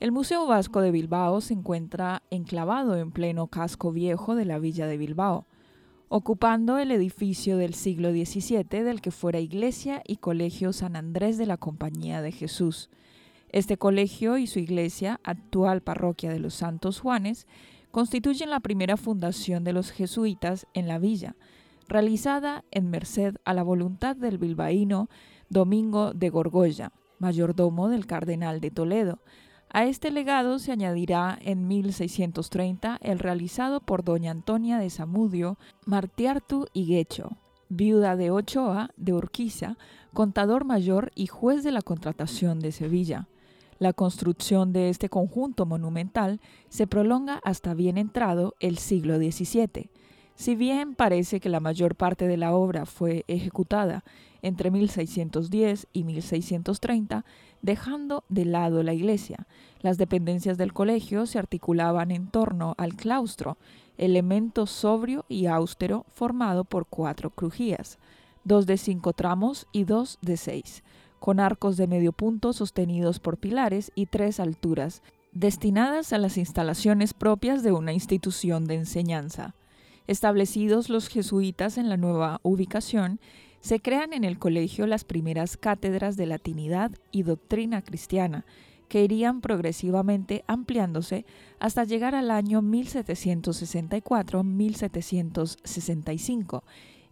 El Museo Vasco de Bilbao se encuentra enclavado en pleno casco viejo de la villa de Bilbao ocupando el edificio del siglo XVII del que fuera iglesia y colegio San Andrés de la Compañía de Jesús. Este colegio y su iglesia, actual parroquia de los Santos Juanes, constituyen la primera fundación de los jesuitas en la villa, realizada en merced a la voluntad del bilbaíno Domingo de Gorgoya, mayordomo del cardenal de Toledo, a este legado se añadirá en 1630 el realizado por doña Antonia de Zamudio, Martiartu y Guecho, viuda de Ochoa de Urquiza, contador mayor y juez de la contratación de Sevilla. La construcción de este conjunto monumental se prolonga hasta bien entrado el siglo XVII. Si bien parece que la mayor parte de la obra fue ejecutada entre 1610 y 1630, dejando de lado la iglesia. Las dependencias del colegio se articulaban en torno al claustro, elemento sobrio y austero formado por cuatro crujías, dos de cinco tramos y dos de seis, con arcos de medio punto sostenidos por pilares y tres alturas, destinadas a las instalaciones propias de una institución de enseñanza. Establecidos los jesuitas en la nueva ubicación, se crean en el colegio las primeras cátedras de latinidad y doctrina cristiana, que irían progresivamente ampliándose hasta llegar al año 1764-1765,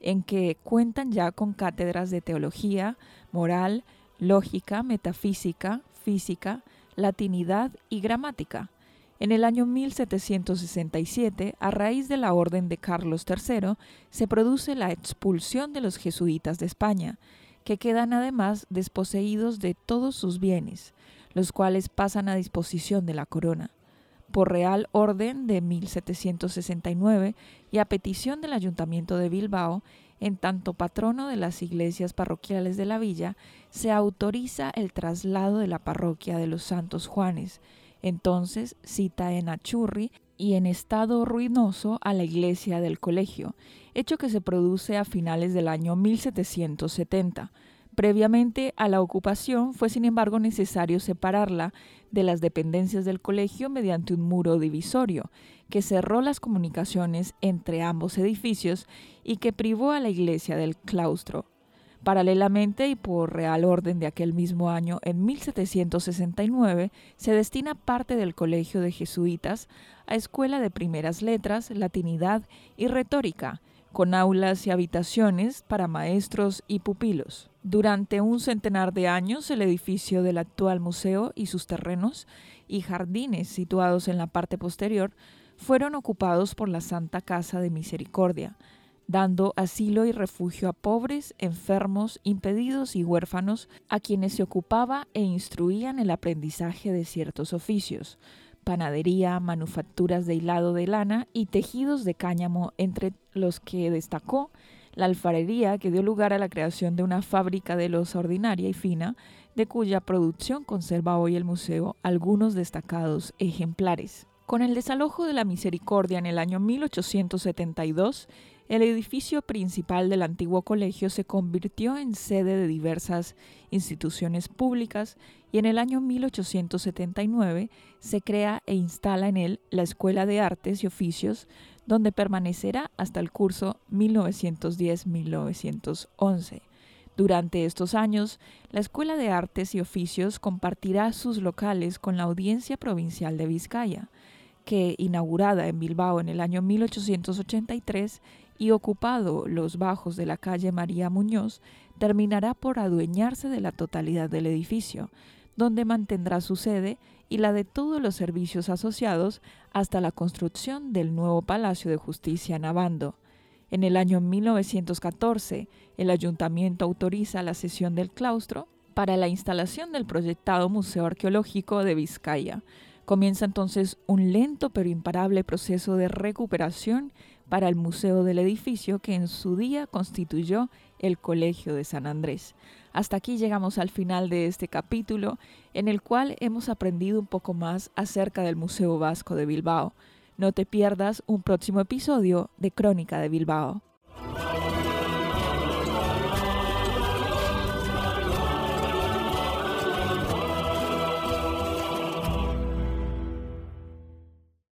en que cuentan ya con cátedras de teología, moral, lógica, metafísica, física, latinidad y gramática. En el año 1767, a raíz de la orden de Carlos III, se produce la expulsión de los jesuitas de España, que quedan además desposeídos de todos sus bienes, los cuales pasan a disposición de la corona. Por real orden de 1769 y a petición del Ayuntamiento de Bilbao, en tanto patrono de las iglesias parroquiales de la villa, se autoriza el traslado de la parroquia de los Santos Juanes, entonces cita en Achurri y en estado ruinoso a la iglesia del colegio, hecho que se produce a finales del año 1770. Previamente a la ocupación fue sin embargo necesario separarla de las dependencias del colegio mediante un muro divisorio, que cerró las comunicaciones entre ambos edificios y que privó a la iglesia del claustro. Paralelamente y por real orden de aquel mismo año, en 1769, se destina parte del Colegio de Jesuitas a Escuela de Primeras Letras, Latinidad y Retórica, con aulas y habitaciones para maestros y pupilos. Durante un centenar de años, el edificio del actual museo y sus terrenos y jardines situados en la parte posterior fueron ocupados por la Santa Casa de Misericordia, dando asilo y refugio a pobres, enfermos, impedidos y huérfanos, a quienes se ocupaba e instruían el aprendizaje de ciertos oficios, panadería, manufacturas de hilado de lana y tejidos de cáñamo, entre los que destacó la alfarería que dio lugar a la creación de una fábrica de loza ordinaria y fina, de cuya producción conserva hoy el museo algunos destacados ejemplares. Con el desalojo de la Misericordia en el año 1872, el edificio principal del antiguo colegio se convirtió en sede de diversas instituciones públicas y en el año 1879 se crea e instala en él la Escuela de Artes y Oficios, donde permanecerá hasta el curso 1910-1911. Durante estos años, la Escuela de Artes y Oficios compartirá sus locales con la Audiencia Provincial de Vizcaya, que, inaugurada en Bilbao en el año 1883, y ocupado los bajos de la calle María Muñoz, terminará por adueñarse de la totalidad del edificio, donde mantendrá su sede y la de todos los servicios asociados hasta la construcción del nuevo Palacio de Justicia en Abando. En el año 1914, el ayuntamiento autoriza la cesión del claustro para la instalación del proyectado Museo Arqueológico de Vizcaya, Comienza entonces un lento pero imparable proceso de recuperación para el museo del edificio que en su día constituyó el Colegio de San Andrés. Hasta aquí llegamos al final de este capítulo en el cual hemos aprendido un poco más acerca del Museo Vasco de Bilbao. No te pierdas un próximo episodio de Crónica de Bilbao.